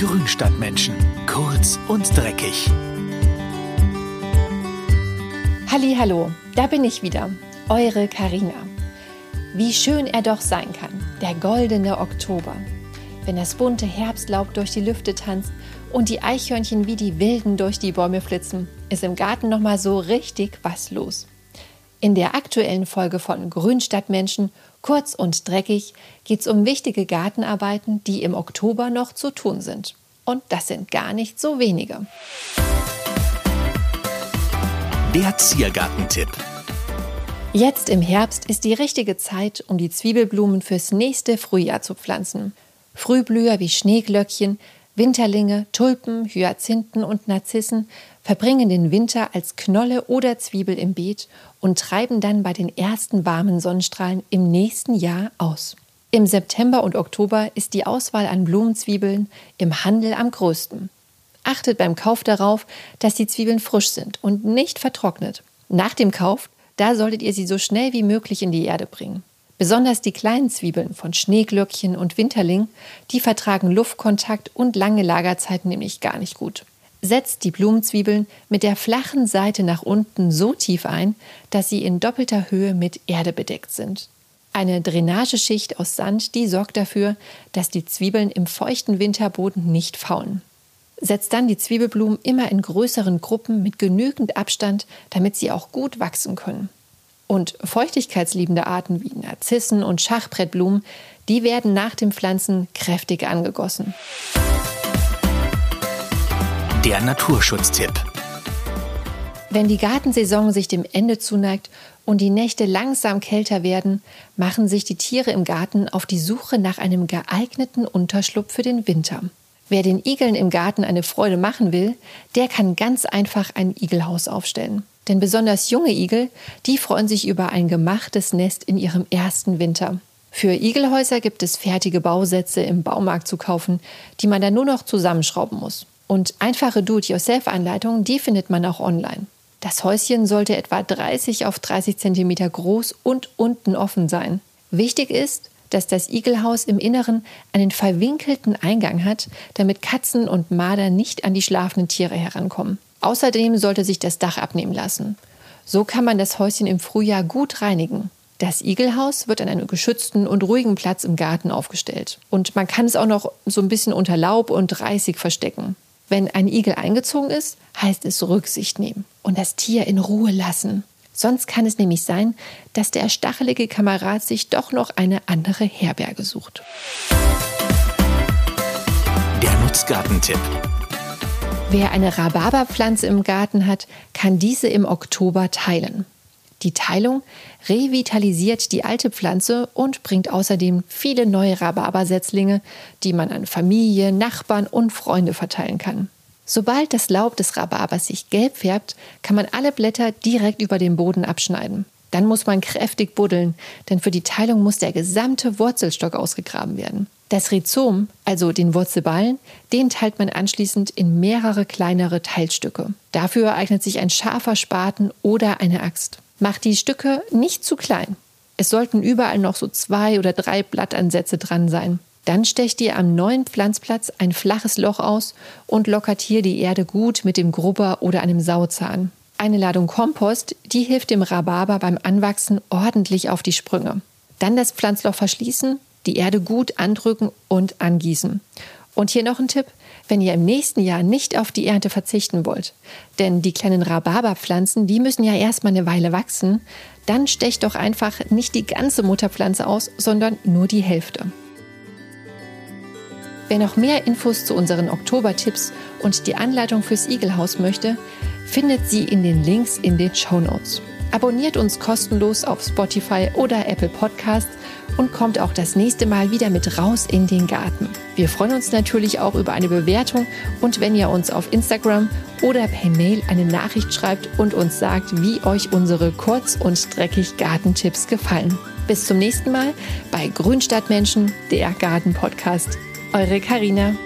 Grünstadtmenschen. Kurz und dreckig. Hallo, da bin ich wieder, eure Karina. Wie schön er doch sein kann, der goldene Oktober. Wenn das bunte Herbstlaub durch die Lüfte tanzt und die Eichhörnchen wie die Wilden durch die Bäume flitzen, ist im Garten noch mal so richtig was los. In der aktuellen Folge von Grünstadtmenschen, kurz und dreckig, geht es um wichtige Gartenarbeiten, die im Oktober noch zu tun sind. Und das sind gar nicht so wenige. Der Ziergartentipp. Jetzt im Herbst ist die richtige Zeit, um die Zwiebelblumen fürs nächste Frühjahr zu pflanzen. Frühblüher wie Schneeglöckchen, Winterlinge, Tulpen, Hyazinthen und Narzissen verbringen den Winter als Knolle oder Zwiebel im Beet und treiben dann bei den ersten warmen Sonnenstrahlen im nächsten Jahr aus. Im September und Oktober ist die Auswahl an Blumenzwiebeln im Handel am größten. Achtet beim Kauf darauf, dass die Zwiebeln frisch sind und nicht vertrocknet. Nach dem Kauf, da solltet ihr sie so schnell wie möglich in die Erde bringen. Besonders die kleinen Zwiebeln von Schneeglöckchen und Winterling, die vertragen Luftkontakt und lange Lagerzeiten nämlich gar nicht gut. Setzt die Blumenzwiebeln mit der flachen Seite nach unten so tief ein, dass sie in doppelter Höhe mit Erde bedeckt sind. Eine Drainageschicht aus Sand, die sorgt dafür, dass die Zwiebeln im feuchten Winterboden nicht faulen. Setzt dann die Zwiebelblumen immer in größeren Gruppen mit genügend Abstand, damit sie auch gut wachsen können. Und feuchtigkeitsliebende Arten wie Narzissen und Schachbrettblumen, die werden nach dem Pflanzen kräftig angegossen. Der Naturschutztipp. Wenn die Gartensaison sich dem Ende zuneigt und die Nächte langsam kälter werden, machen sich die Tiere im Garten auf die Suche nach einem geeigneten Unterschlupf für den Winter. Wer den Igeln im Garten eine Freude machen will, der kann ganz einfach ein Igelhaus aufstellen. Denn besonders junge Igel, die freuen sich über ein gemachtes Nest in ihrem ersten Winter. Für Igelhäuser gibt es fertige Bausätze im Baumarkt zu kaufen, die man dann nur noch zusammenschrauben muss. Und einfache Do-it-yourself-Anleitungen, die findet man auch online. Das Häuschen sollte etwa 30 auf 30 cm groß und unten offen sein. Wichtig ist, dass das Igelhaus im Inneren einen verwinkelten Eingang hat, damit Katzen und Marder nicht an die schlafenden Tiere herankommen. Außerdem sollte sich das Dach abnehmen lassen. So kann man das Häuschen im Frühjahr gut reinigen. Das Igelhaus wird an einem geschützten und ruhigen Platz im Garten aufgestellt. Und man kann es auch noch so ein bisschen unter Laub und Reisig verstecken. Wenn ein Igel eingezogen ist, heißt es Rücksicht nehmen und das Tier in Ruhe lassen. Sonst kann es nämlich sein, dass der stachelige Kamerad sich doch noch eine andere Herberge sucht. Der Nutzgartentipp. Wer eine Rhabarberpflanze im Garten hat, kann diese im Oktober teilen. Die Teilung revitalisiert die alte Pflanze und bringt außerdem viele neue Rhabarbersetzlinge, die man an Familie, Nachbarn und Freunde verteilen kann. Sobald das Laub des Rhabarbers sich gelb färbt, kann man alle Blätter direkt über den Boden abschneiden. Dann muss man kräftig buddeln, denn für die Teilung muss der gesamte Wurzelstock ausgegraben werden. Das Rhizom, also den Wurzelballen, den teilt man anschließend in mehrere kleinere Teilstücke. Dafür eignet sich ein scharfer Spaten oder eine Axt. Macht die Stücke nicht zu klein. Es sollten überall noch so zwei oder drei Blattansätze dran sein. Dann stecht ihr am neuen Pflanzplatz ein flaches Loch aus und lockert hier die Erde gut mit dem Grubber oder einem Sauzahn. Eine Ladung Kompost, die hilft dem Rhabarber beim Anwachsen ordentlich auf die Sprünge. Dann das Pflanzloch verschließen die Erde gut andrücken und angießen. Und hier noch ein Tipp, wenn ihr im nächsten Jahr nicht auf die Ernte verzichten wollt. Denn die kleinen Rhabarberpflanzen, die müssen ja erstmal eine Weile wachsen. Dann stecht doch einfach nicht die ganze Mutterpflanze aus, sondern nur die Hälfte. Wer noch mehr Infos zu unseren Oktober-Tipps und die Anleitung fürs Igelhaus möchte, findet sie in den Links in den Show Notes. Abonniert uns kostenlos auf Spotify oder Apple Podcasts und kommt auch das nächste Mal wieder mit raus in den Garten. Wir freuen uns natürlich auch über eine Bewertung und wenn ihr uns auf Instagram oder per Mail eine Nachricht schreibt und uns sagt, wie euch unsere kurz und dreckig Gartentipps gefallen. Bis zum nächsten Mal bei Grünstadtmenschen, der Garten-Podcast. Eure Karina.